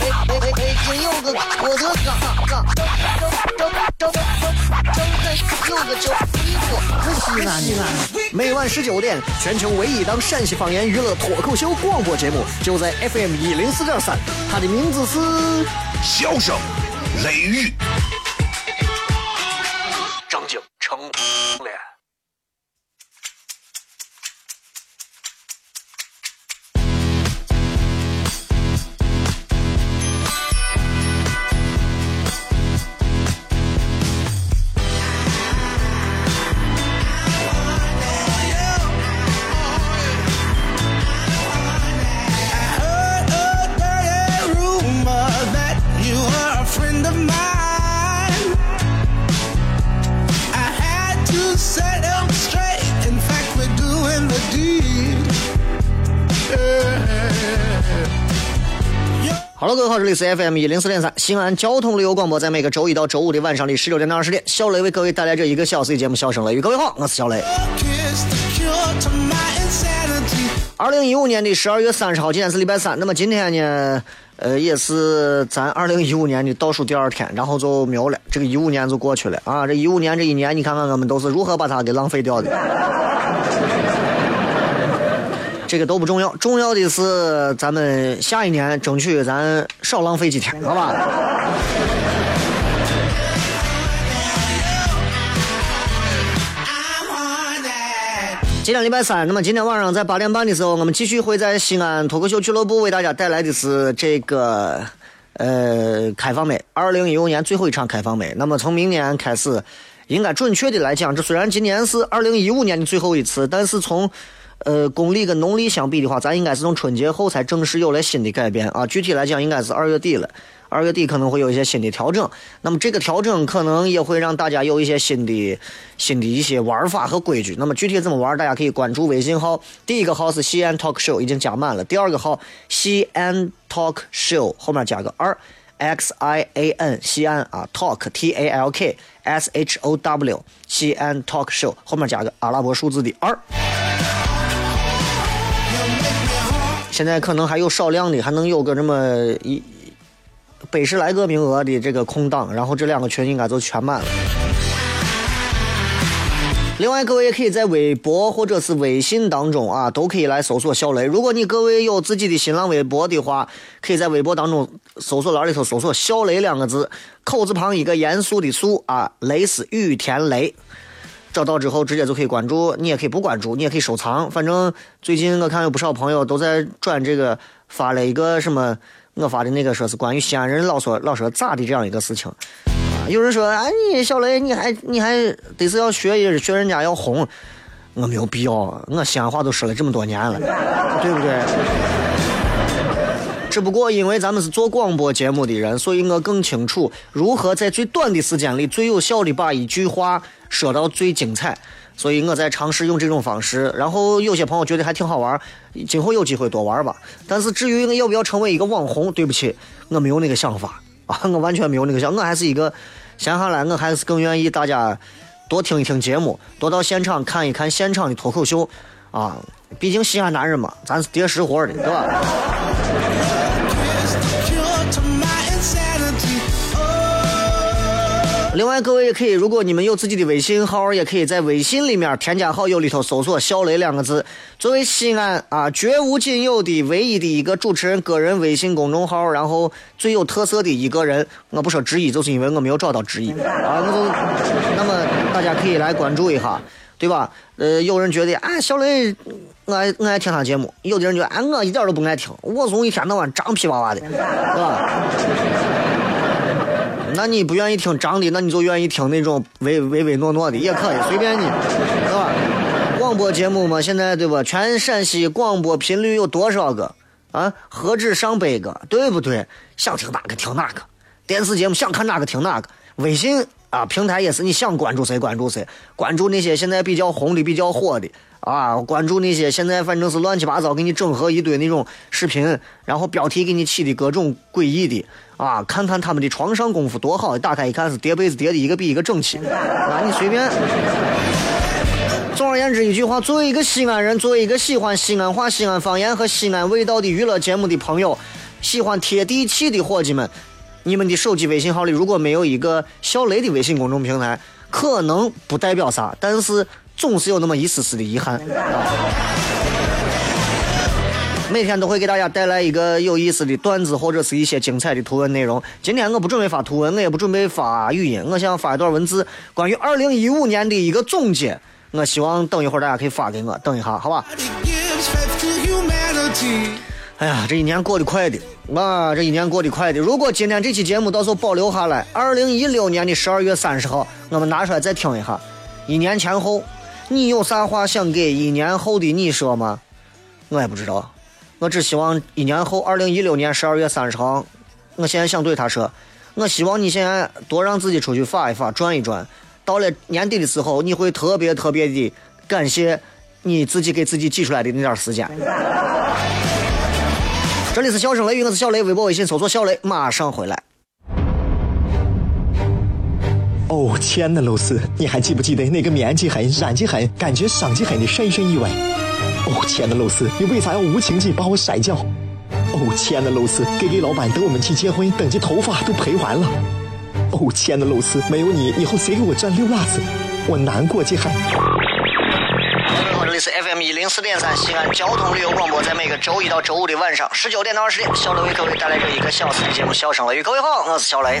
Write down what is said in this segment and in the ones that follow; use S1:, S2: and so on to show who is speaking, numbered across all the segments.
S1: 哎哎哎！今有个我的哥哥，张张张张张有个叫衣服，可惜了你了。每晚十九点，全球唯一档陕西方言娱乐脱口秀广播节目，就在 FM 一零四点三，它的名字是《
S2: 笑声雷雨》。
S1: 好了，各位好，这里是 FM 一零四点三西安交通旅游广播，在每个周一到周五的晚上的十六点到二十点，小雷为各位带来这一个小时的节目《笑声雷雨》。各位好，我是小雷。二零一五年的十二月三十号，今天是礼拜三。那么今天呢，呃，也是咱二零一五年的倒数第二天，然后就没有了，这个一五年就过去了啊！这一五年这一年，你看看我们都是如何把它给浪费掉的。这个都不重要，重要的是咱们下一年争取咱少浪费几天，好吧？今天礼拜三，那么今天晚上在八点半的时候，我们继续会在西安脱口秀俱乐部为大家带来的是这个呃开放美，二零一五年最后一场开放美。那么从明年开始，应该准确的来讲，这虽然今年是二零一五年的最后一次，但是从呃，公历跟农历相比的话，咱应该是从春节后才正式有了新的改变啊。具体来讲，应该是二月底了。二月底可能会有一些新的调整。那么这个调整可能也会让大家有一些新的、新的一些玩法和规矩。那么具体怎么玩，大家可以关注微信号。第一个号是西安 Talk Show，已经加满了。第二个号西安 Talk Show 后面加个二，X I A N 西安啊 Talk T A L K S H O W 西安 Talk Show 后面加个阿拉伯数字的二。现在可能还有少量的，还能有个这么一百十来个名额的这个空档，然后这两个群应该就全满了。另外，各位也可以在微博或者是微信当中啊，都可以来搜索小雷。如果你各位有自己的新浪微博的话，可以在微博当中搜索栏里头搜索“小雷”两个字，口字旁一个严肃的肃啊，雷是雨田雷。找到之后，直接就可以关注，你也可以不关注，你也可以收藏。反正最近我看有不少朋友都在转这个，发了一个什么，我发的那个说是关于西安人老说老说咋的这样一个事情。啊，有人说，哎，你小雷，你还你还得是要学学人家要红，我没有必要，我西安话都说了这么多年了，对不对？只不过因为咱们是做广播节目的人，所以我更清楚如何在最短的时间里最有效的把一句话说到最精彩，所以我在尝试用这种方式。然后有些朋友觉得还挺好玩，今后有机会多玩吧。但是至于我要不要成为一个网红，对不起，我没有那个想法啊，我完全没有那个想，我还是一个闲下来，我还是更愿意大家多听一听节目，多到现场看一看现场的脱口秀啊。毕竟西安男人嘛，咱是叠实活的，对吧？另外，各位也可以，如果你们有自己的微信号，也可以在微信里面添加好友里头搜索“小雷”两个字。作为西安啊绝无仅有的唯一的一个主持人个人微信公众号，然后最有特色的一个人，我不说之一，就是因为我没有找到之一啊。我就那么大家可以来关注一下，对吧？呃，有人觉得啊，小雷，我爱我爱听他节目；有的人觉得啊，我一点都不爱听，我总一天到晚张皮娃娃的，是吧？那你不愿意听张的，那你就愿意听那种唯唯唯诺诺的也可以，随便你，是吧？广播节目嘛，现在对吧？全陕西广播频率有多少个啊？何止上百个，对不对？想听哪个听哪个，电视节目想看哪个听哪个，微信啊，平台也是你想关注谁关注谁，关注那些现在比较红的、比较火的啊，关注那些现在反正是乱七八糟给你整合一堆那种视频，然后标题给你起的各种诡异的啊，看看他们的床上功夫多好，打开一看是叠被子叠的一个比一个整齐，啊，你随便。总而言之一句话，作为一个西安人，作为一个喜欢西安话、西安方言和西安味道的娱乐节目的朋友，喜欢贴地气的伙计们。你们的手机微信号里如果没有一个小雷的微信公众平台，可能不代表啥，但是总是有那么一丝丝的遗憾。每天都会给大家带来一个有意思的段子或者是一些精彩的图文内容。今天我不准备发图文，我也不准备发语音，我想发一段文字，关于二零一五年的一个总结。我希望等一会儿大家可以发给我，等一下，好吧？哎呀，这一年过得快的，啊，这一年过得快的。如果今天这期节目到时候保留下来，二零一六年的十二月三十号，我们拿出来再听一下。一年前后，你有啥话想给一年后的你说吗？我也不知道，我只希望一年后，二零一六年十二月三十号，我现在想对他说，我希望你现在多让自己出去发一发，转一转。到了年底的时候，你会特别特别的感谢你自己给自己挤出来的那点时间。这里是笑声雷雨，我是小雷，微博微信搜索小雷，马上回来。
S3: 哦，亲爱的露丝，你还记不记得那个面积狠、染技狠、感觉伤及狠的深深意外？哦，亲爱的露丝，你为啥要无情地把我甩掉？哦，亲爱的露丝给给老板等我们去结婚，等级头发都赔完了。哦，亲爱的露丝，没有你，以后谁给我赚六辣子？我难过极狠。
S1: 这里是 FM 一零四点三西安交通旅游广播，在每个周一到周五的晚上十九点到二十点，小雷为各位带来这一个小时的节目《笑声雷》。各位好，我是小雷。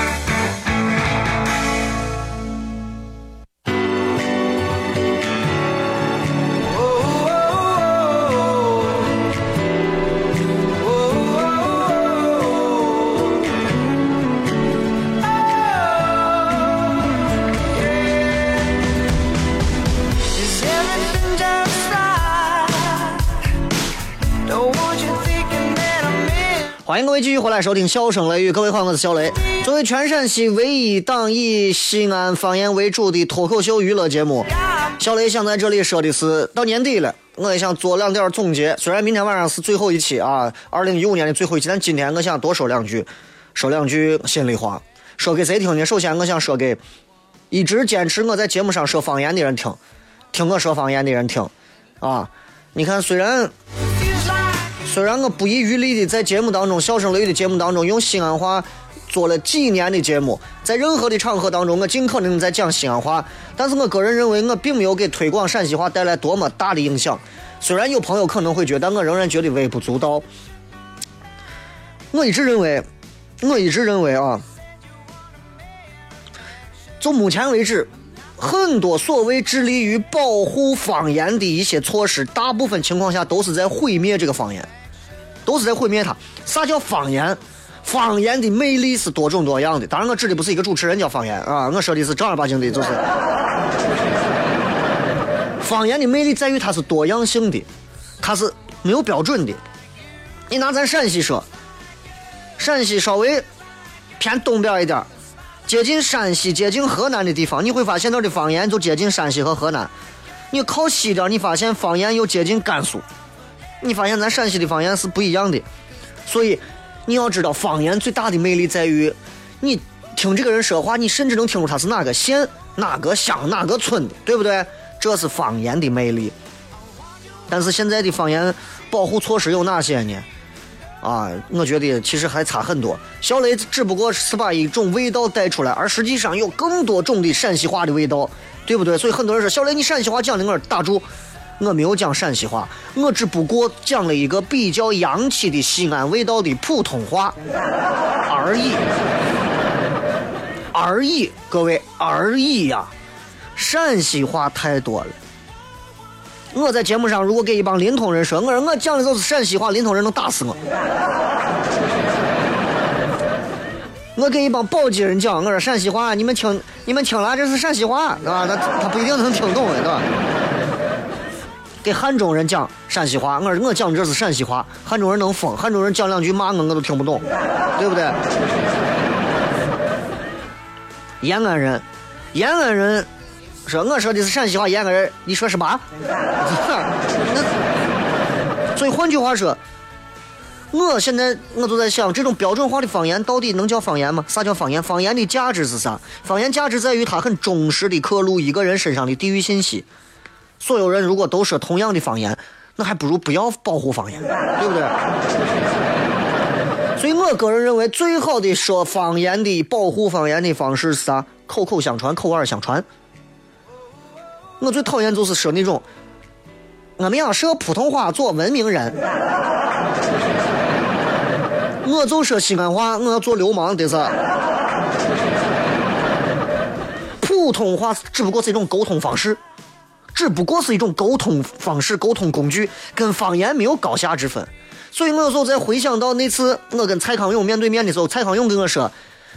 S1: 欢迎各位继续回来收听《笑声雷雨》，各位好，我是小雷。作为全陕西唯一档以西安方言为主的脱口秀娱乐节目，小雷想在这里说的是，到年底了，我也想做两点总结。虽然明天晚上是最后一期啊，二零一五年的最后一期，但今天我想多说两句，说两句心里话。说给谁听呢？首先，我想说给一直坚持我在节目上说方言的人听，听我说方言的人听。啊，你看，虽然。虽然我不遗余力的在节目当中，笑声雷雨的节目当中用西安话做了几年的节目，在任何的场合当中，我尽可能的在讲西安话，但是我个人认为我并没有给推广陕西话带来多么大的影响。虽然有朋友可能会觉得，我仍然觉得微不足道。我一直认为，我一直认为啊，就目前为止，很多所谓致力于保护方言的一些措施，大部分情况下都是在毁灭这个方言。都是在毁灭它。啥叫方言？方言的魅力是多种多样的。当然，我指的不是一个主持人叫方言啊，我说的是正儿八经的，就是方言的魅力在于它是多样性的，它是没有标准的。你拿咱陕西说，陕西稍微偏东边一点，接近山西、接近河南的地方，你会发现那儿的方言就接近山西和河南。你靠西边，你发现方言又接近甘肃。你发现咱陕西的方言是不一样的，所以你要知道方言最大的魅力在于，你听这个人说话，你甚至能听出他是哪个县、哪个乡、哪个村的，对不对？这是方言的魅力。但是现在的方言保护措施有哪些呢？啊，我觉得其实还差很多。小雷只不过是把一种味道带出来，而实际上有更多种的陕西话的味道，对不对？所以很多人说小雷你陕西话讲的，我打住。我没有讲陕西话，我只不过讲了一个比较洋气的西安味道的普通话而已，而已，各位而已呀！陕西话太多了，我在节目上如果给一帮临潼人说，我说我讲的就是陕西话，临潼人能打死我。我给一帮宝鸡人讲，我说陕西话，你们听，你们听了这是陕西话，对吧？他他不一定能听懂的，对吧？给汉中人讲陕西话，我说我讲这是陕西话，汉中人能疯，汉中人讲两句骂我，我都听不懂，对不对？延安人，延安人说我说的是陕西话，延安人你说是嘛？那所以换句话说。我现在我就在想，这种标准化的方言到底能叫方言吗？啥叫方言？方言的价值是啥？方言价值在于它很忠实的刻录一个人身上的地域信息。所有人如果都说同样的方言，那还不如不要保护方言，对不对？所以我个人认为，最好的说方言的保护方言的方式是啥？口口相传，口耳相传。我最讨厌就是说那种，我们要说普通话做文明人。我就说西安话，我要做流氓的是。普通话只不过是一种沟通方式，只不过是一种沟通方式、沟通工具，跟方言没有高下之分。所以我有时候在回想到那次我跟蔡康永面对面的时候，蔡康永跟我说：“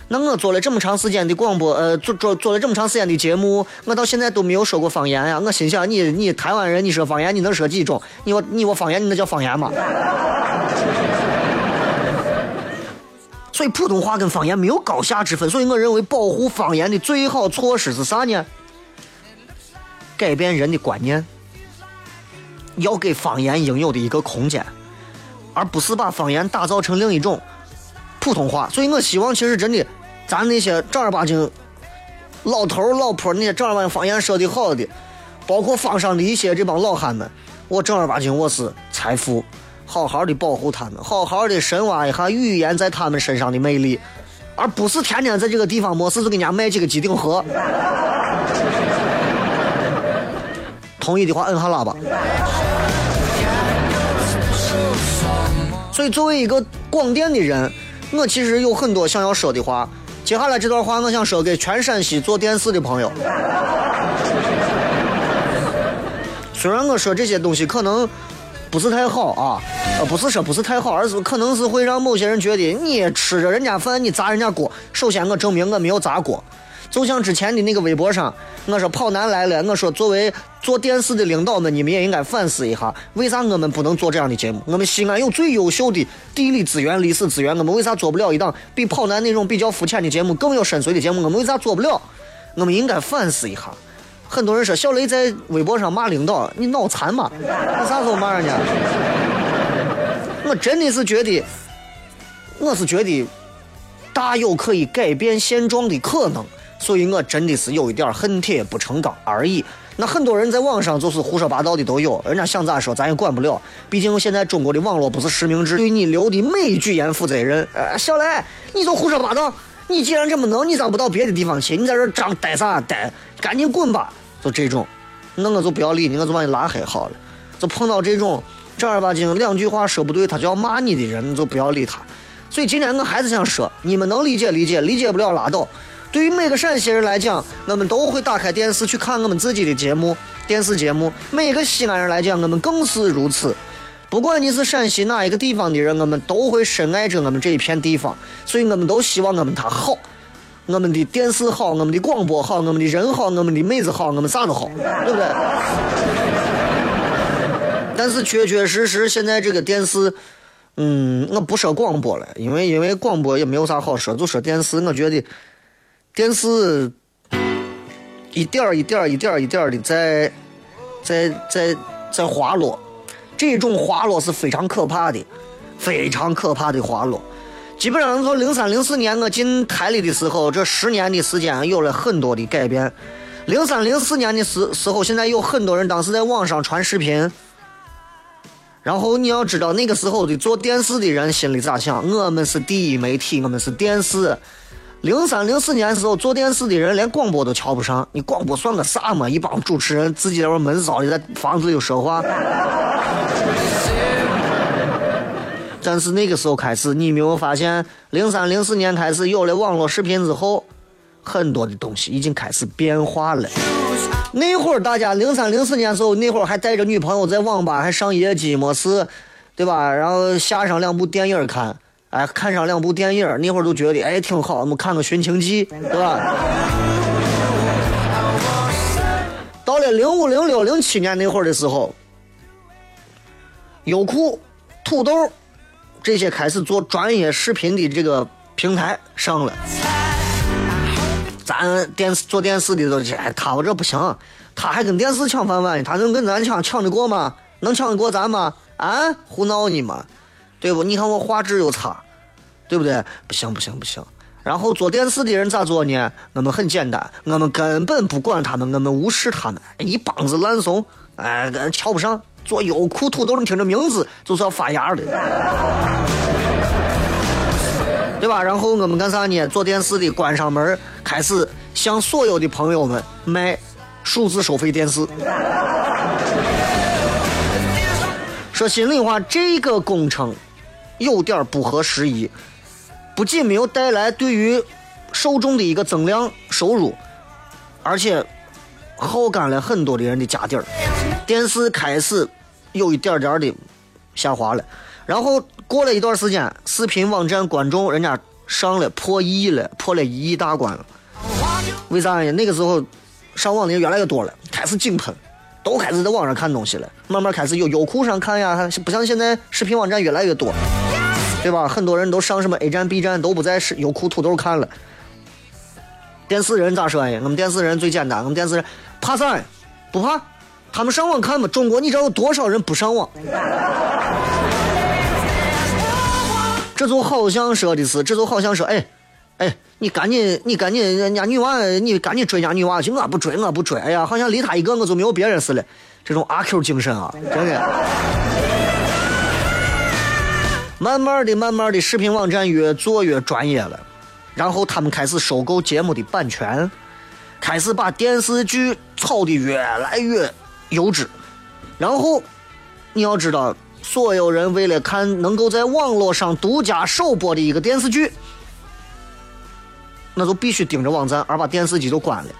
S1: 那我做了这么长时间的广播，呃，做做做了这么长时间的节目，我到现在都没有说过方言呀。”我心想：“你你台湾人，你说方言你能说几种？你我你我方言，你那叫方言吗？” 所以普通话跟方言没有高下之分，所以我认为保护方言的最好措施是啥呢？改变人的观念，要给方言应有的一个空间，而不是把方言打造成另一种普通话。所以我希望，其实真的，咱那些正儿八经老头老婆那些正儿八经方言说的好的，包括方上的一些这帮老汉们，我正儿八经我是财富。好好的保护他们，好好的深挖一下语言在他们身上的魅力，而不是天天在这个地方没事就给人家卖几个机顶盒。同意的话摁下喇叭。所以作为一个广电的人，我其实有很多想要说的话。接下来这段话，我想说给全陕西做电视的朋友。虽然我说这些东西可能。不是太好啊，呃，不是说不是太好，而是可能是会让某些人觉得你吃着人家饭，你砸人家锅。首先，我证明我没有砸锅。就像之前的那个微博上，我说跑男来了，我说作为做电视的领导们，你们也应该反思一下，为啥我们不能做这样的节目？我们西安有最优秀的地理资源、历史资源，我们为啥做不了一档比跑男那种比较肤浅的节目更有深邃的节目？我们为啥做不了？我们应该反思一下。很多人说小雷在微博上骂领导，你脑残吗？你啥时候骂人家？我真的是觉得，我是觉得大有可以改变现状的可能，所以我真的是有一点恨铁不成钢而已。那很多人在网上就是胡说八道的都有，人家想咋说咱也管不了，毕竟现在中国的网络不是实名制，对你留的每一句言负责任。呃，小雷，你就胡说八道，你既然这么能，你咋不到别的地方去？你在这张呆啥呆？赶紧滚吧！就这种，那我就不要理你，我就把你拉黑好了。就碰到这种正儿八经两句话说不对，他就要骂你的人，你就不要理他。所以今天我还是想说，你们能理解理解，理解不了拉倒。对于每个陕西人来讲，我们都会打开电视去看我们自己的节目，电视节目。每个西安人来讲，我们更是如此。不管你是陕西哪一个地方的人，我们都会深爱着我们这一片地方，所以我们都希望我们它好。我们的电视好，我们的广播好，我们的人好，我们的妹子好，我们啥都好，对不对？但是确确实实，现在这个电视，嗯，我不说广播了，因为因为广播也没有啥好说，就说电视。我觉得电视一点儿一点儿一点儿一点儿的在在在在滑落，这种滑落是非常可怕的，非常可怕的滑落。基本上从零三零四年我进台里的时候，这十年的时间有了很多的改变。零三零四年的时时候，现在有很多人当时在网上传视频。然后你要知道那个时候的做电视的人心里咋想？我们是第一媒体，我们是电视。零三零四年的时候做电视的人连广播都瞧不上，你广播算个啥嘛？一帮主持人自己在那闷骚的在房子里说话。但是那个时候开始，你没有发现，零三零四年开始有了网络视频之后，很多的东西已经开始变化了。那会儿大家零三零四年时候，那会儿还带着女朋友在网吧还上夜机，没事，对吧？然后下上两部电影看，哎，看上两部电影，那会儿都觉得哎挺好，我们看个《寻情记》，对吧？到了零五、零六、零七年那会儿的时候，优酷、土豆这些开始做专业视频的这个平台上了。咱电视做电视的都是，哎，他这不行，他还跟电视抢饭碗，他能跟咱抢抢得过吗？能抢得过咱吗？啊，胡闹你吗？对不？你看我画质又差，对不对？不行不行不行。然后做电视的人咋做呢？我们很简单，我们根本不管他们，我们无视他们，一帮子烂怂，哎，瞧不上。做优酷土豆，你听这名字就是要发芽的，对吧？然后我们干啥呢？做电视的关上门，开始向所有的朋友们卖数字收费电视。说心里话，这个工程有点不合时宜。不仅没有带来对于受众的一个增量收入，而且耗干了很多的人的家底儿，电视开始有一点点的下滑了。然后过了一段时间，视频网站观众人家上了破亿了，破了一亿大关了。为啥呢？那个时候上网的人越来越多了，开始井喷，都开始在网上看东西了，慢慢开始有优酷上看呀，不像现在视频网站越来越多。对吧？很多人都上什么 A 站、B 站，都不在是优酷、土豆看了。电视人咋说呀？我们电视人最简单，我们电视人怕啥？不怕？他们上网看嘛。中国，你知道有多少人不上网？这就好像说的是，这就好像说，哎，哎，你赶紧，你赶紧，人家女娃，你赶紧追人家女娃去。我不追，我不追。哎呀，好像离他一个，我就没有别人似的。这种阿 Q 精神啊，真的。慢慢的、慢慢的，视频网站越做越专业了，然后他们开始收购节目的版权，开始把电视剧炒的越来越优质。然后你要知道，所有人为了看能够在网络上独家首播的一个电视剧，那就必须盯着网站，而把电视机都关了。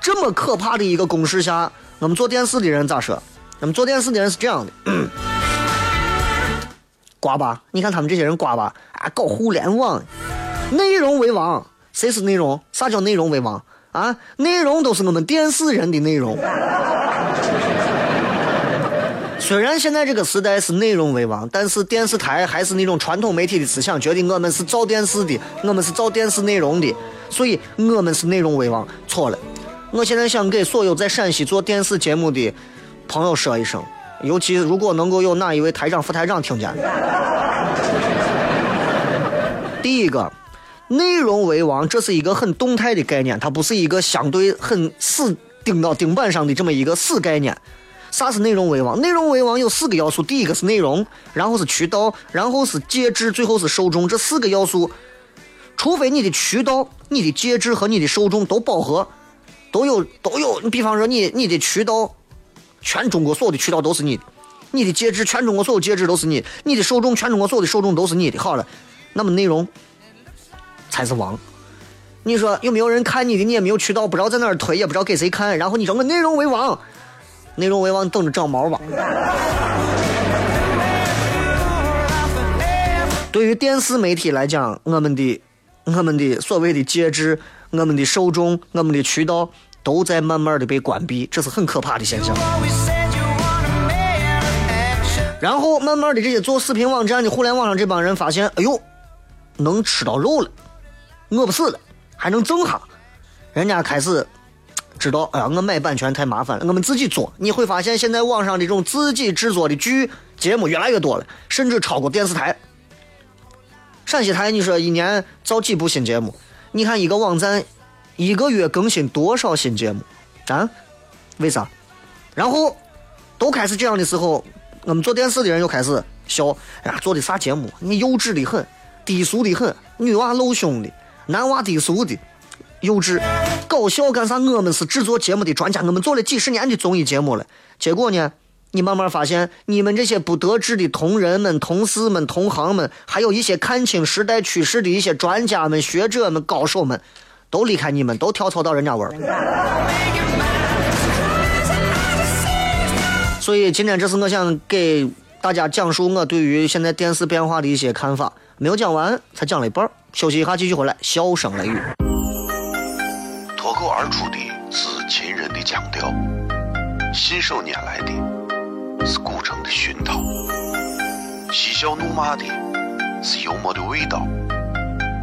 S1: 这么可怕的一个公式下，我们做电视的人咋说？我们做电视的人是这样的。瓜吧，你看他们这些人瓜吧啊，搞互联网，内容为王，谁是内容？啥叫内容为王啊？内容都是我们电视人的内容。虽然现在这个时代是内容为王，但是电视台还是那种传统媒体的思想，觉得我们是造电视的，我们是造电视内容的，所以我们是内容为王，错了。我现在想给所有在陕西做电视节目的朋友说一声。尤其如果能够有哪一位台长、副台长听见，第一个，内容为王，这是一个很动态的概念，它不是一个相对很死钉到钉板上的这么一个死概念。啥是内容为王？内容为王有四个要素，第一个是内容，然后是渠道，然后是介质，最后是受众。这四个要素，除非你的渠道、你的介质和你的受众都饱和，都有都有。你比方说，你你的渠道。全中国所有的渠道都是你的，你的戒指，全中国所有戒指都是你，你的受众，全中国所有的受众都是你的。好了，那么内容才是王。你说有没有人看你的？你也没有渠道，不知道在哪儿推，也不知道给谁看。然后你说我内容为王，内容为王，等着长毛吧。对于电视媒体来讲，我们的我们的所谓的介质，我们的受众，我们的渠道。都在慢慢的被关闭，这是很可怕的现象。然后慢慢的，这些做视频网站的互联网上这帮人发现，哎呦，能吃到肉了，饿不死了，还能挣哈。人家开始知道，哎呀，我买版权太麻烦了，我们自己做。你会发现，现在网上这种自己制作的剧节目越来越多了，甚至超过电视台。陕西台，你说一年造几部新节目？你看一个网站。一个月更新多少新节目？啊？为啥？然后都开始这样的时候，我们做电视的人又开始笑：哎呀，做的啥？节目？你幼稚的很，低俗的很，女娃露胸的，男娃低俗的，幼稚，搞笑干啥？我们是制作节目的专家，我们做了几十年的综艺节目了。结果呢，你慢慢发现，你们这些不得志的同仁们、同事们、同行们，还有一些看清时代趋势的一些专家们、学者们、高手们。都离开你们，都跳槽到人家玩儿。所以今天这是我想给大家讲述我对于现在电视变化的一些看法，没有讲完，才讲了一半休息一下，继续回来，笑声雷雨。
S2: 脱口而出的是秦人的腔调，信手拈来的是古城的熏陶，嬉笑怒骂的是幽默的味道，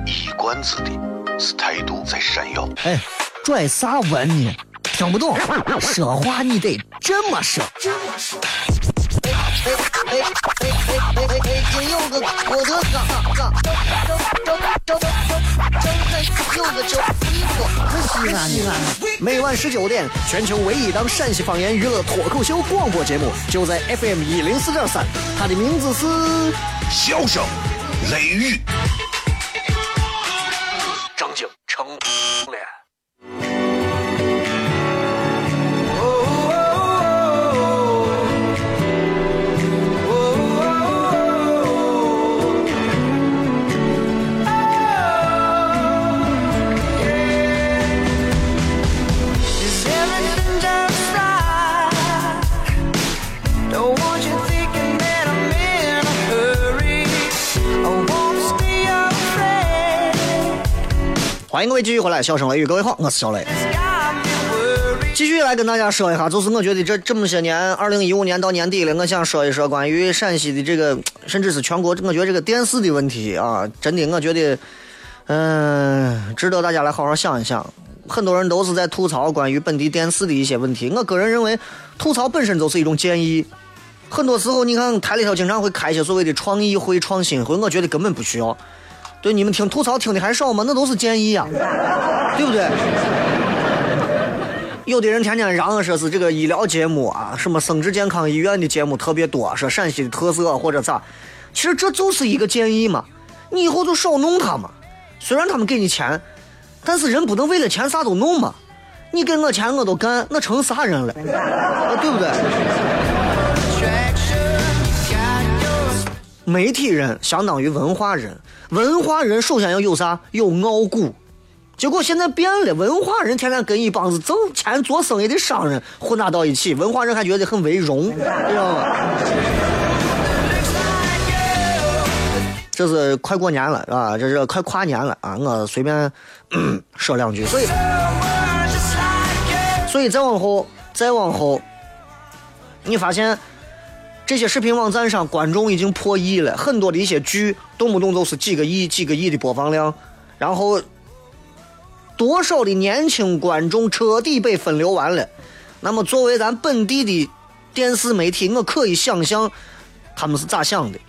S2: 一冠子的是态度在闪耀。
S1: 哎，拽啥文呢？听不懂，说话你得这么说。哎哎哎哎哎哎哎！今有个郭德纲，张张张张张张有个叫李波，西安西安。每晚十九点，全球唯一档陕西方言娱乐脱口秀广播节目，就在 FM 一零四点三。它的名字是《
S2: 笑声雷雨》。
S1: 欢迎各位继续回来，笑声雷雨，各位好，我是小雷。继续来跟大家说一下，就是我觉得这这么些年，二零一五年到年底了，我想说一说关于陕西的这个，甚至是全国，我觉得这个电视的问题啊，真的，我觉得，嗯，值得大家来好好想一想。很多人都是在吐槽关于本地电视的一些问题，我个人认为，吐槽本身就是一种建议。很多时候，你看台里头经常会开一些所谓的创意会、创新会，我觉得根本不需要。对你们听吐槽听的还少吗？那都是建议啊，对不对？有的人天天嚷说是这个医疗节目啊，什么生殖健康医院的节目特别多，说陕西的特色或者咋，其实这就是一个建议嘛。你以后就少弄他嘛。虽然他们给你钱，但是人不能为了钱啥都弄嘛。你给我钱我都干，那成啥人了？对不对？媒体人相当于文化人，文化人首先要有啥？有傲骨。结果现在变了，文化人天天跟一帮子挣钱做生意的商人混杂到一起，文化人还觉得很为荣，知道吗？这是快过年了，啊，这是快跨年了啊！我随便说两句，所以，所以再往后，再往后，你发现。这些视频网站上观众已经破亿了，很多的一些剧动不动都是几个亿、几个亿的播放量，然后多少的年轻观众彻底被分流完了。那么作为咱本地的电视媒体，我可以想象他们是咋想的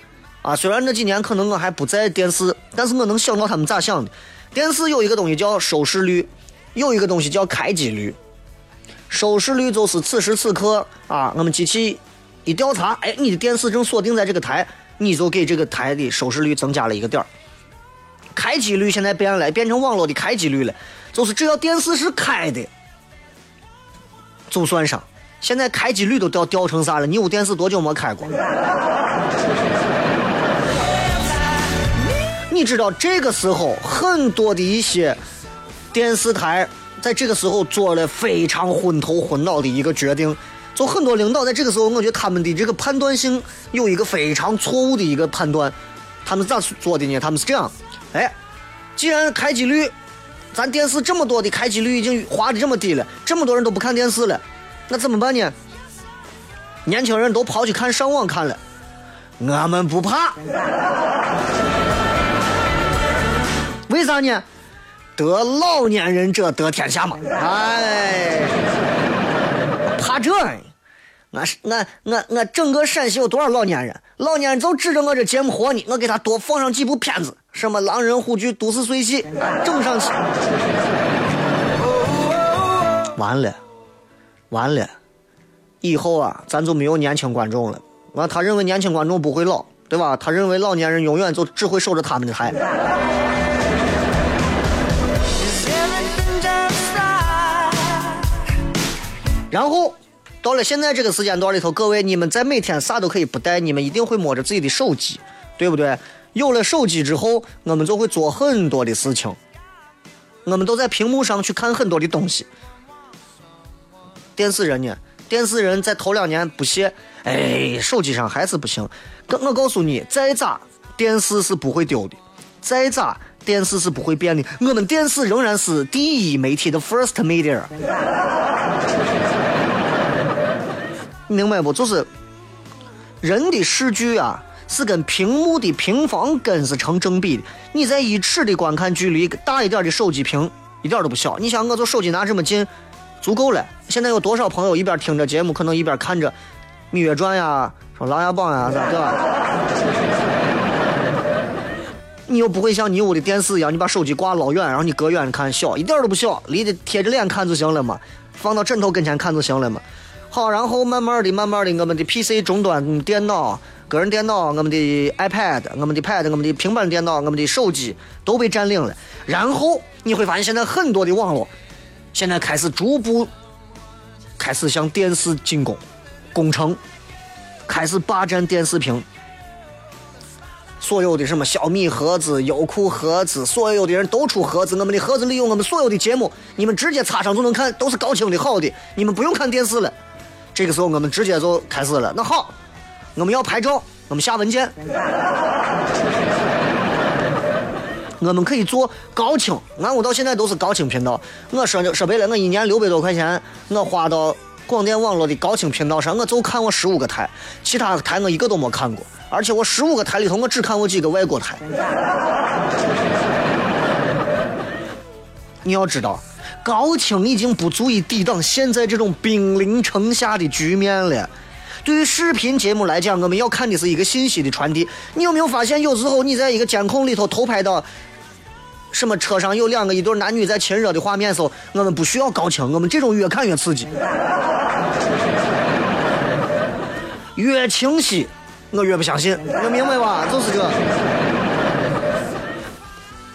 S1: 啊？虽然那几年可能我还不在电视，但是我能想到他们咋想的。电视有一个东西叫收视率，有一个东西叫开机率。收视率就是此时此刻啊，我们机器。一调查，哎，你的电视正锁定在这个台，你就给这个台的收视率增加了一个点儿。开机率现在变了，变成网络的开机率了，就是只要电视是开的，就算上。现在开机率都掉掉成啥了？你屋电视多久没开过？你知道这个时候很多的一些电视台在这个时候做了非常昏头昏脑的一个决定。就很多领导在这个时候，我觉得他们的这个判断性有一个非常错误的一个判断。他们咋做的呢？他们是这样：哎，既然开机率，咱电视这么多的开机率已经滑的这么低了，这么多人都不看电视了，那怎么办呢？年轻人都跑去看上网看了，我们不怕。为啥呢？得老年人者得天下嘛。哎。怕这？俺是俺我我整个陕西有多少老年人？老年人就指着我这节目活呢，我给他多放上几部片子，什么狼人虎踞、都市碎戏，整上去。完了，完了，以后啊，咱就没有年轻观众了。完，他认为年轻观众不会老，对吧？他认为老年人永远就只会守着他们的台。然后，到了现在这个时间段里头，各位，你们在每天啥都可以不带，你们一定会摸着自己的手机，对不对？有了手机之后，我们就会做很多的事情。我们都在屏幕上去看很多的东西。电视人呢，电视人在头两年不屑，哎，手机上还是不行。我我告诉你，再咋电视是不会丢的，再咋电视是不会变的。我们电视仍然是第一媒体的 first media。你明白不？就是人的视距啊，是跟屏幕的平方根是成正比的。你在一尺的观看距离，大一点的手机屏一点都不小。你想，我就手机拿这么近。足够了。现在有多少朋友一边听着节目，可能一边看着《芈月传》呀、说《琅琊榜》呀，啥对吧？你又不会像你屋的电视一样，你把手机挂老远，然后你隔远看小，一点都不小，离得贴着脸看就行了嘛，放到枕头跟前看就行了嘛。好，然后慢慢的、慢慢的，我们的 PC 终端电脑、个人电脑、我们的 iPad、我们的 Pad、我们的平板电脑、我们的手机都被占领了。然后你会发现，现在很多的网络。现在开始逐步开始向电视进攻，攻城，开始霸占电视屏。所有的什么小米盒子、优酷盒子，所有的人都出盒子。我们的盒子里有我们所有的节目，你们直接插上就能看，都是高清的好的，你们不用看电视了。这个时候我们直接就开始了。那好，我们要拍照，我们下文件。我们可以做高清，俺屋到现在都是高清频道。我说说白了，我一年六百多块钱，我花到广电网络的高清频道上，我就看我十五个台，其他台我一个都没看过。而且我十五个台里头，我只看过几个外国台。你要知道，高清已经不足以抵挡现在这种兵临城下的局面了。对于视频节目来讲，我们要看的是一个信息的传递。你有没有发现，有时候你在一个监控里头偷拍到？什么车上有两个一对男女在亲热的画面时候，我们不需要高清，我们这种越看越刺激，越清晰，我越不相信，你明白吧？就是这。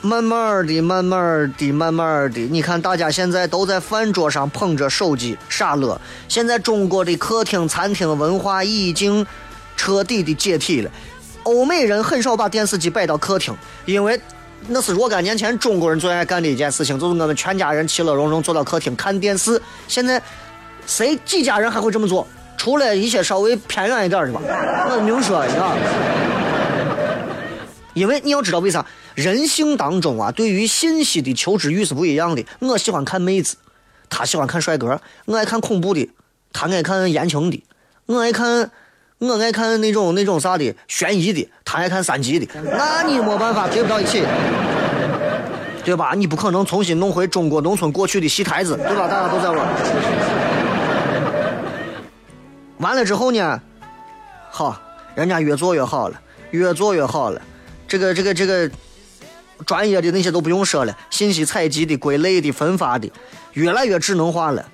S1: 慢慢的，慢慢的，慢慢的，你看大家现在都在饭桌上捧着手机傻乐。现在中国的客厅、餐厅文化已经彻底的解体了。欧美人很少把电视机摆到客厅，因为。那是若干年前中国人最爱干的一件事情，就是我们全家人其乐融融坐到客厅看电视。现在谁几家人还会这么做？除了一些稍微偏远一点的吧。我明说，你啊，因为你要知道为啥？人性当中啊，对于信息的求知欲是不一样的。我喜欢看妹子，他喜欢看帅哥。我爱看恐怖的，他爱看言情的。我爱看。我爱看那种那种啥的悬疑的，他爱看三级的，那你没办法对不到一起，对吧？你不可能重新弄回中国农村过去的戏台子，对吧？大家都在玩。完了之后呢，好，人家越做越好了，越做越好了。这个这个这个专业的那些都不用说了，信息采集的、归类的、分发的，越来越智能化了。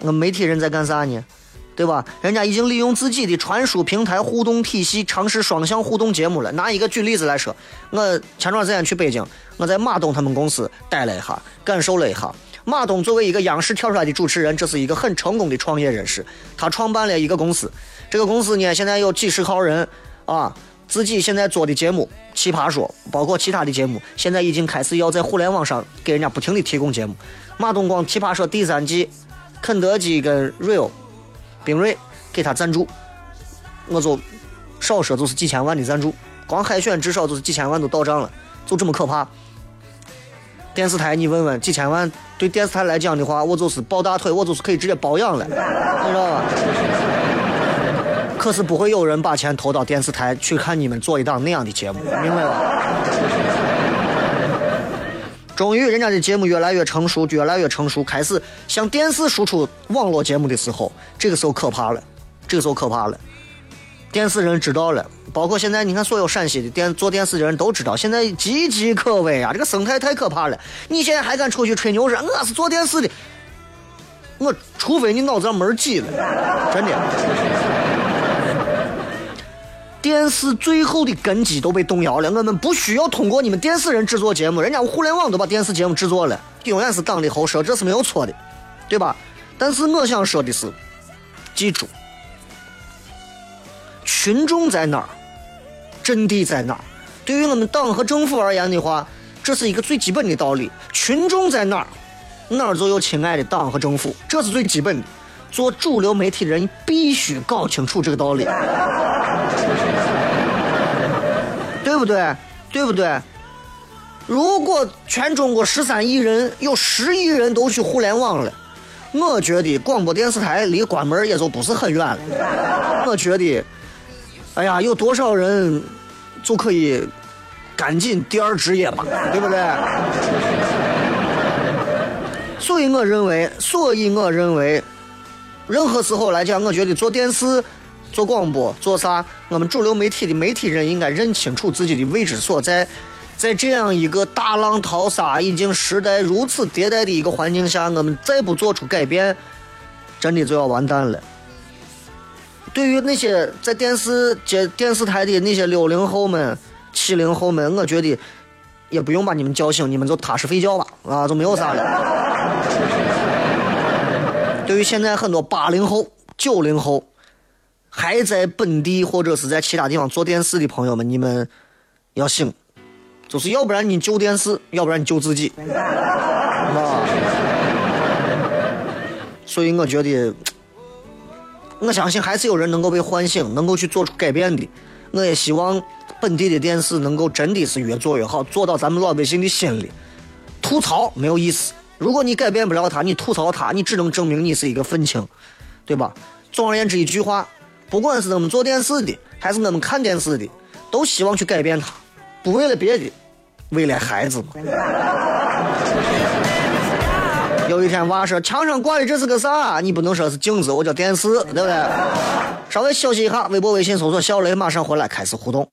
S1: 我媒体人在干啥呢？对吧？人家已经利用自己的传输平台互动体系，尝试双向互动节目了。拿一个举例子来说，我前段时间去北京，我在马东他们公司待了一下，感受了一下。马东作为一个央视跳出来的主持人，这是一个很成功的创业人士。他创办了一个公司，这个公司呢，现在有几十号人啊，自己现在做的节目《奇葩说》，包括其他的节目，现在已经开始要在互联网上给人家不停的提供节目。马东光《奇葩说》第三季，肯德基跟 Real。冰锐给他赞助，我就少说就是几千万的赞助，光海选至少就是几千万都到账了，就这么可怕。电视台你问问，几千万对电视台来讲的话，我就是抱大腿，我就是可以直接包养了，你知道吧？可是不会有人把钱投到电视台去看你们做一档那样的节目，明白吧？终于，人家的节目越来越成熟，越来越成熟，开始向电视输出网络节目的时候，这个时候可怕了，这个时候可怕了。电视人知道了，包括现在你看，所有陕西的电做电视的人都知道，现在岌岌可危啊！这个生态太可怕了。你现在还敢出去吹牛说我是做电视的？我除非你脑子上门挤了，真的。电视最后的根基都被动摇了，我们不需要通过你们电视人制作节目，人家互联网都把电视节目制作了，永远是党的喉舌，这是没有错的，对吧？但是我想说的是，记住，群众在哪儿，阵地在哪儿。对于我们党和政府而言的话，这是一个最基本的道理：群众在哪儿，哪儿就有亲爱的党和政府，这是最基本的。做主流媒体的人必须搞清楚这个道理，对不对？对不对？如果全中国十三亿人有十亿人都去互联网了，我觉得广播电视台离关门也就不是很远了。我觉得，哎呀，有多少人就可以赶紧第二职业吧，对不对？所以我认为，所以我认为，任何时候来讲，我觉得做电视、做广播、做啥，我们主流媒体的媒体人应该认清楚自己的位置所在。在这样一个大浪淘沙、已经时代如此迭代的一个环境下，我们再不做出改变，真的就要完蛋了。对于那些在电视接电视台的那些六零后们、七零后们，我觉得也不用把你们叫醒，你们就踏实睡觉吧，啊，就没有啥了。对于现在很多八零后、九零后还在本地或者是在其他地方做电视的朋友们，你们要醒。就是要不然你救电视，要不然你救自己，啊！所以我觉得，我相信还是有人能够被唤醒，能够去做出改变的。我也希望本地的电视能够真的是越做越好，做到咱们老百姓的心里。吐槽没有意思，如果你改变不了他，你吐槽他，你只能证明你是一个愤青，对吧？总而言之一句话，不管是我们做电视的，还是我们看电视的，都希望去改变它。不为了别的，为了孩子嘛。有一天娃说墙上挂的这是个啥？你不能说是镜子，我叫电视，对不对？稍微休息一下，微博、微信搜索小雷，马上回来开始互动。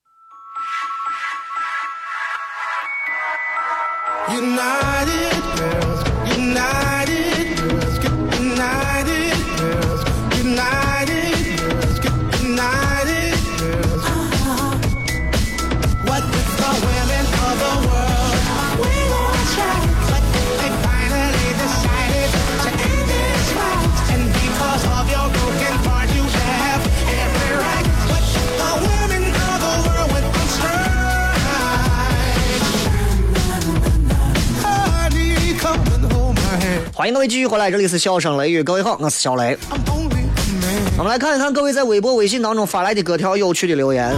S1: 欢迎各位继续回来，这里是笑声雷雨，各位好，我是小雷。我们来看一看各位在微博、微信当中发来的各条有趣的留言。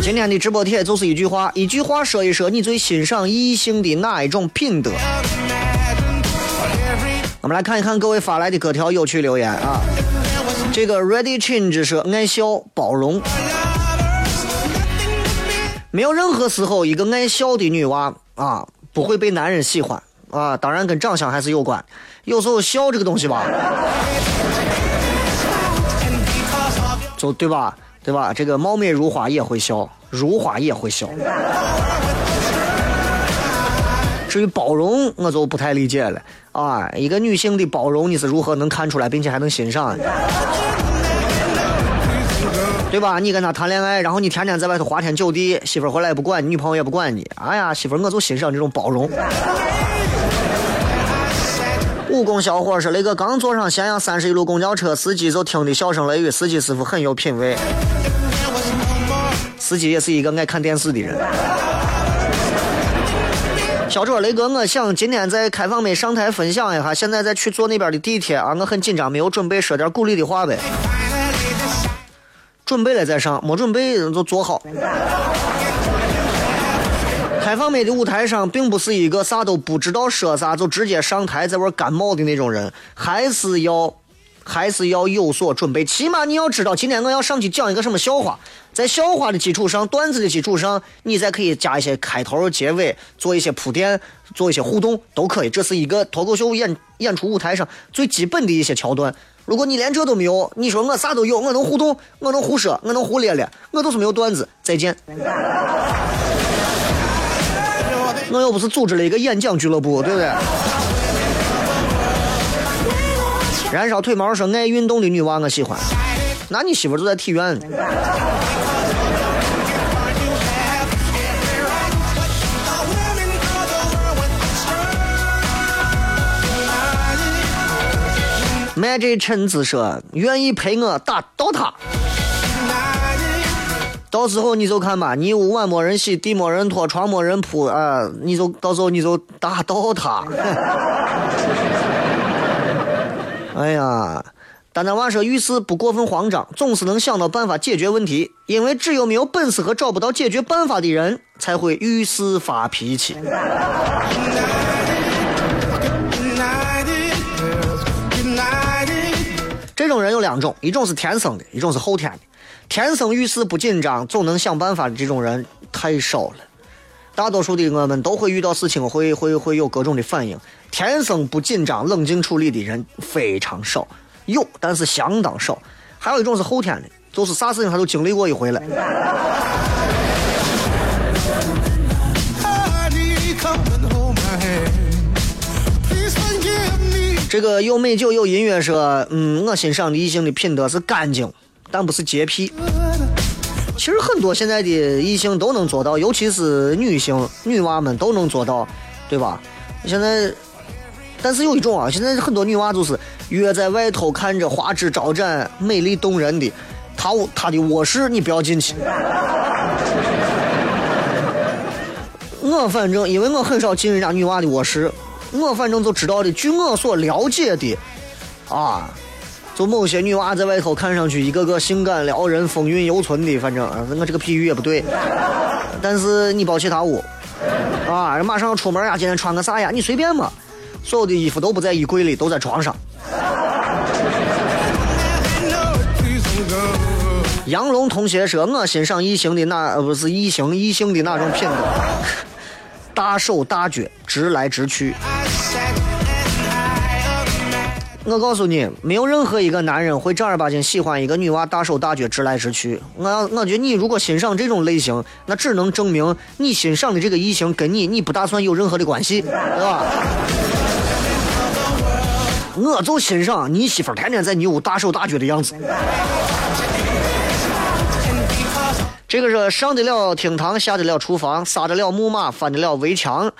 S1: 今天的直播帖就是一句话，一句话说一说你最欣赏异性的哪一种品德。我们来看一看各位发来的各条有趣留言啊。这个 Ready Change 说爱笑、包容，没有任何时候一个爱笑的女娃啊不会被男人喜欢。啊，当然跟长相还是有关。有时候笑这个东西吧，就对吧？对吧？这个貌美如花也会笑，如花也会笑。至于包容，我就不太理解了。啊，一个女性的包容，你是如何能看出来，并且还能欣赏？对吧？你跟他谈恋爱，然后你天天在外头花天酒地，媳妇回来也不管你，女朋友也不管你。哎呀，媳妇，我就欣赏这种包容。武功小伙说：“雷哥刚坐上咸阳三十一路公交车，司机就听的笑声雷雨。司机师傅很有品位，司机也是一个爱看电视的人。”小卓，雷哥，我想今天在开放美上台分享一下，现在在去坐那边的地铁啊，我很紧张，没有准备说点鼓励的话呗。准备了再上，没准备就坐好。开放美的舞台上，并不是一个啥都不知道说啥就直接上台在玩感冒的那种人，还是要，还是要有所准备。起码你要知道，今天我要上去讲一个什么笑话，在笑话的基础上，段子的基础上，你再可以加一些开头、结尾，做一些铺垫，做一些互动，都可以。这是一个脱口秀演演出舞台上最基本的一些桥段。如果你连这都没有，你说我啥都有，我能互动，我能胡说，我能胡咧咧，我都是没有段子。再见。我又不是组织了一个演讲俱乐部，对不对？燃烧腿毛说爱运动的女娃我喜欢，那你媳妇就在体院。Magic 陈子说愿意陪我打刀塔。到时候你就看吧，你屋碗没人洗，地没人拖，床没人铺啊，你就到时候你就打倒他。哎呀，丹丹娃说遇事不过分慌张，总是能想到办法解决问题，因为只有没有本事和找不到解决办法的人，才会遇事发脾气。这种人有两种，一种是天生的，一种是后天的。天生遇事不紧张，总能想办法的这种人太少了。大多数的我们都会遇到事情，会会会有各种的反应。天生不紧张、冷静处理的人非常少，有但是相当少。还有一种是后天的，就是啥事情他都经历过一回了。这个有美酒有音乐说，嗯，我欣赏的异性的品德是干净，但不是洁癖。其实很多现在的异性都能做到，尤其是女性、女娃们都能做到，对吧？现在，但是有一种啊，现在很多女娃就是约在外头看着花枝招展、美丽动人的，她她的卧室你不要进去。我反正因为我很少进人家女娃的卧室。我反正就知道的，据我所了解的，啊，就某些女娃在外头看上去一个个性感撩人、风韵犹存的，反正我这个比喻也不对。但是你包其他屋，啊，马上要出门呀，今天穿个啥呀？你随便嘛，所有的衣服都不在衣柜里，都在床上。杨龙同学说：“我欣赏异性的那呃不是异性异性的那种品格，大手大脚，直来直去。”我告诉你，没有任何一个男人会正儿八经喜欢一个女娃大手大脚、直来直去。我要，我觉得你如果欣赏这种类型，那只能证明你欣赏的这个异性跟你，你不打算有任何的关系，对吧？我就欣赏你媳妇天天在你屋大手大脚的样子。这个是上得了厅堂，下得了厨房，撒得了木马，翻得了围墙，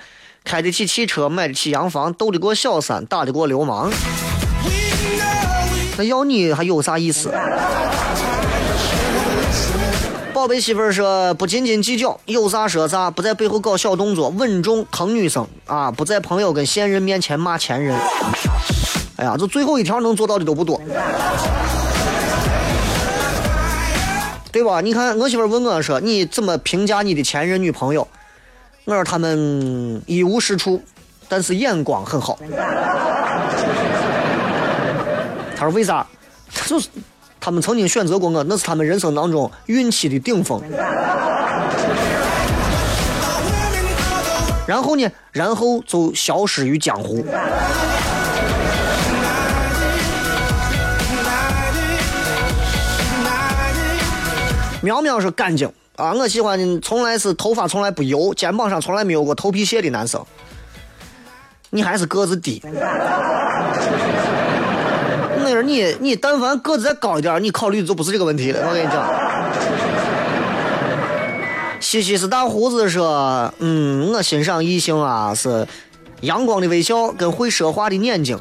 S1: 开得起汽车，买得起洋房，斗得过小三，打得过流氓。那要你还有啥意思？宝贝媳妇儿说不斤斤计较，有啥说啥，不在背后搞小动作，稳重疼女生啊！不在朋友跟现任面前骂前任。哎呀，这最后一条能做到的都不多，对吧？你看我媳妇儿问我说你怎么评价你的前任女朋友？我说他们一无是处，但是眼光很好。他说：“为啥？就是他们曾经选择过我，那是他们人生当中运气的顶峰。然后呢？然后就消失于江湖。”苗苗是干净啊！我喜欢从来是头发从来不油，肩膀上从来没有过头皮屑的男生。你还是个子低。你你但凡个子再高一点，你考虑的就不是这个问题了。我跟你讲，西西是大胡子说，嗯，我欣赏异性啊是阳光的微笑跟会说话的眼睛。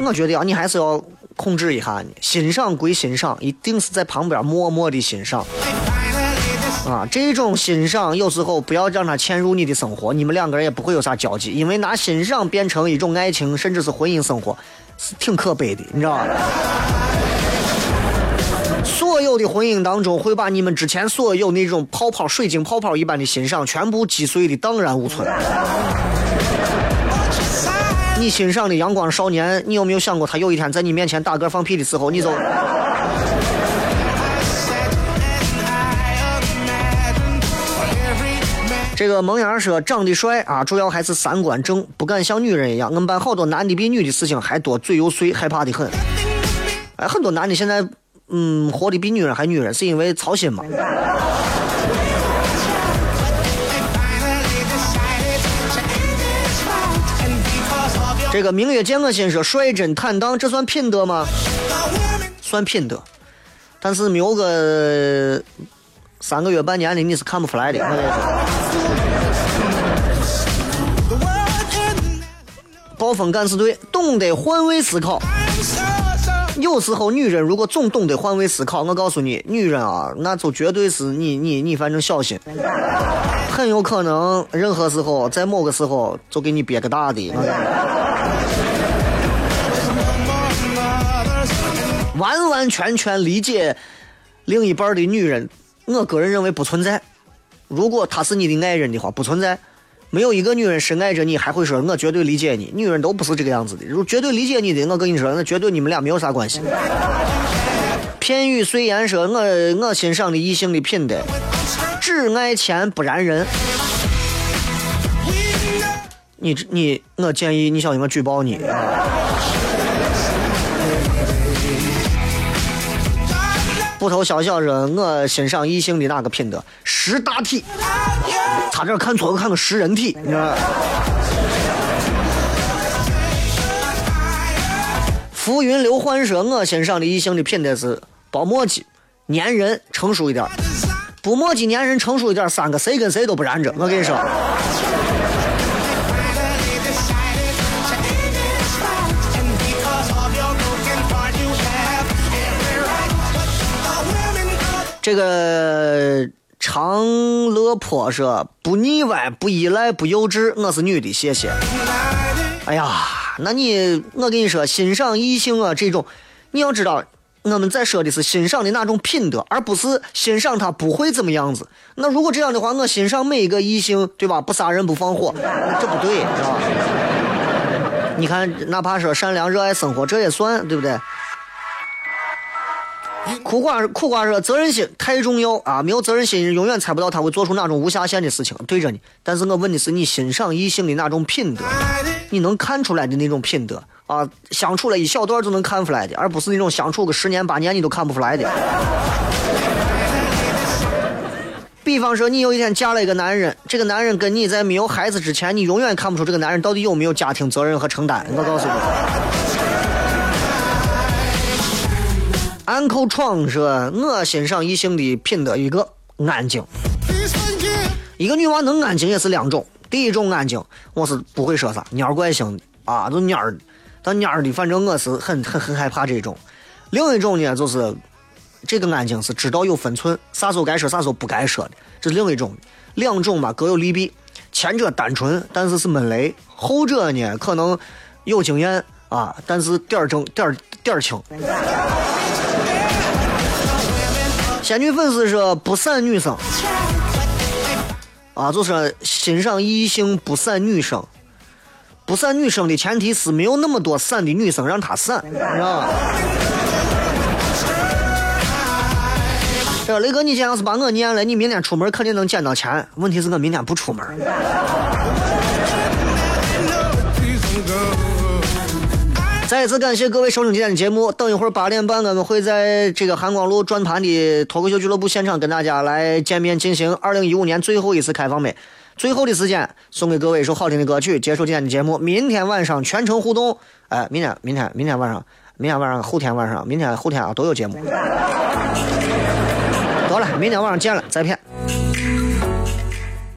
S1: 我觉得啊，你还是要控制一下你欣赏归欣赏，一定是在旁边默默的欣赏。啊，这种欣赏有时候不要让他嵌入你的生活，你们两个人也不会有啥交集，因为拿欣赏变成一种爱情，甚至是婚姻生活，是挺可悲的，你知道吧？所有的婚姻当中，会把你们之前所有那种泡泡、水晶泡泡一般的欣赏，全部击碎的荡然无存。你欣赏的阳光少年，你有没有想过，他有一天在你面前打嗝放屁的时候，你就？这个萌芽说长得帅啊，主要还是三观正，不敢像女人一样。我们班好多男的比女的事情还多，嘴又碎，害怕的很。哎，很多男的现在嗯活的比女人还女人，是因为操心嘛。这个明月见我心说率真坦荡，这算品德吗？算品德，但是没有个三个月半年的，你是看不出来的。我跟你说暴风敢死队懂得换位思考。有时候女人如果总懂得换位思考，我告诉你，女人啊，那就绝对是你你你，反正小心，很有可能任何时候在某个时候就给你憋个大的。完完全全理解另一半的女人，我个人认为不存在。如果她是你的爱人的话，不存在。没有一个女人深爱着你，还会说“我绝对理解你”。女人都不是这个样子的。如果绝对理解你的，我跟你说，那绝对你们俩没有啥关系。片语碎言说：“我我欣赏的异性的品德，只爱钱不然人。”你你，我建议你小心我举报你。布头小小说：“我欣赏异性的哪个品德？识大体。”差点看错，看个食人体，你知道浮云流幻说，我欣赏的异性的品德是包墨迹、粘人、成熟一点。不墨迹、粘人、成熟一点，三个谁跟谁都不粘着。我跟你说。这个。长乐坡说不腻歪不依赖不幼稚，我是女的，谢谢。哎呀，那你我跟你说，欣赏异性啊，这种你要知道，我们在说的是欣赏的那种品德，而不是欣赏他不会怎么样子。那如果这样的话，我欣赏每一个异性，对吧？不杀人不放火，这不对，是吧？你看，哪怕说善良热爱生活，这也算，对不对？苦瓜苦瓜说：“责任心太重要啊！没有责任心，永远猜不到他会做出哪种无下限的事情。对着你，但是我问的是你欣赏异性的那种品德，你能看出来的那种品德啊，相处了一小段就能看出来的，而不是那种相处个十年八年你都看不出来的。比方说，你有一天嫁了一个男人，这个男人跟你在没有孩子之前，你永远看不出这个男人到底有没有家庭责任和承担。我告诉你。”安口闯说：“我欣赏异性的品德，一个安静。一个女娃能安静也是两种。第一种安静，我是不会说啥，蔫怪性的啊，都蔫儿，但蔫儿的，反正我是很很很害怕这种。另一种呢，就是这个安静是知道有分寸，啥时候该说，啥时候不该说的，这是另一种。两种吧，各有利弊。前者单纯，但是是闷雷；后者呢，可能有经验啊，但是点儿正点儿点儿轻。”仙女粉丝说不闪女生啊，就是欣赏异性不闪女生，不闪女生的前提是没有那么多闪的女生让她闪，知道吧？这雷哥，你今天要是把我念了，你明天出门肯定能捡到钱。问题是我明天不出门。再一次感谢各位收听今天的节目。等一会儿八点半，我们会在这个韩光路转盘的脱口秀俱乐部现场跟大家来见面，进行二零一五年最后一次开放麦。最后的时间，送给各位一首好听的歌曲，结束今天的节目。明天晚上全程互动。哎，明天，明天，明天晚上，明天晚上，后天晚上，明天后天啊都有节目。得了，明天晚上见了，再见。